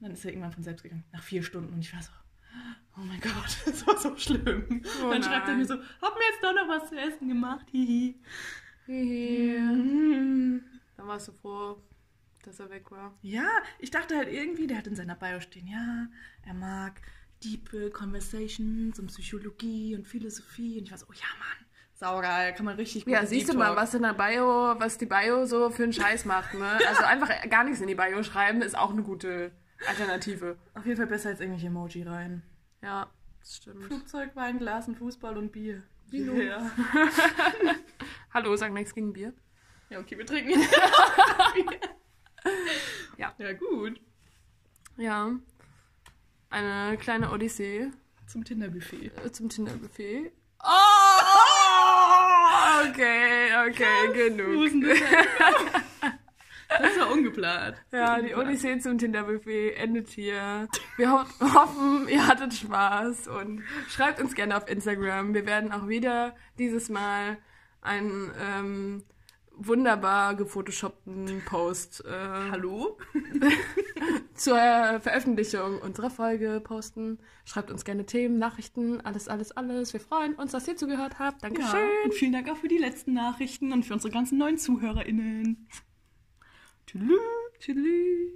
Und dann ist er irgendwann von selbst gegangen, nach vier Stunden. Und ich war so, oh mein Gott, das war so schlimm. Oh dann schreibt er nein. mir so, hab mir jetzt doch noch was zu essen gemacht, hihi. Dann warst du froh, dass er weg war. Ja, ich dachte halt irgendwie, der hat in seiner Bio stehen, ja, er mag Deep Conversations und Psychologie und Philosophie. Und ich war so, oh ja, Mann, saugeil, kann man richtig gut Ja, siehst du mal, was in der Bio, was die Bio so für einen Scheiß macht, ne? Also einfach gar nichts in die Bio schreiben, ist auch eine gute Alternative. Auf jeden Fall besser als irgendwelche Emoji rein. Ja, das stimmt. Flugzeug, Wein, Glas und Fußball und Bier. Vino. Ja. Hallo, sag nichts gegen Bier. ja, okay, wir trinken jetzt. Ja. Ja, gut. Ja. Eine kleine Odyssee Zum Tinder-Buffet. äh, zum Tinder-Buffet. Oh! Okay, okay, genug. Das war ungeplant. Ja, die. Odyssee zum Tinder-Buffet endet hier. Wir ho hoffen, ihr hattet Spaß und schreibt uns gerne auf Instagram. Wir werden auch wieder dieses Mal einen ähm, wunderbar gefotoshoppten Post äh, Hallo? zur Veröffentlichung unserer Folge posten. Schreibt uns gerne Themen, Nachrichten, alles, alles, alles. Wir freuen uns, dass ihr zugehört habt. Ja, Dankeschön. und vielen Dank auch für die letzten Nachrichten und für unsere ganzen neuen ZuhörerInnen. Tschüss. Tschüss.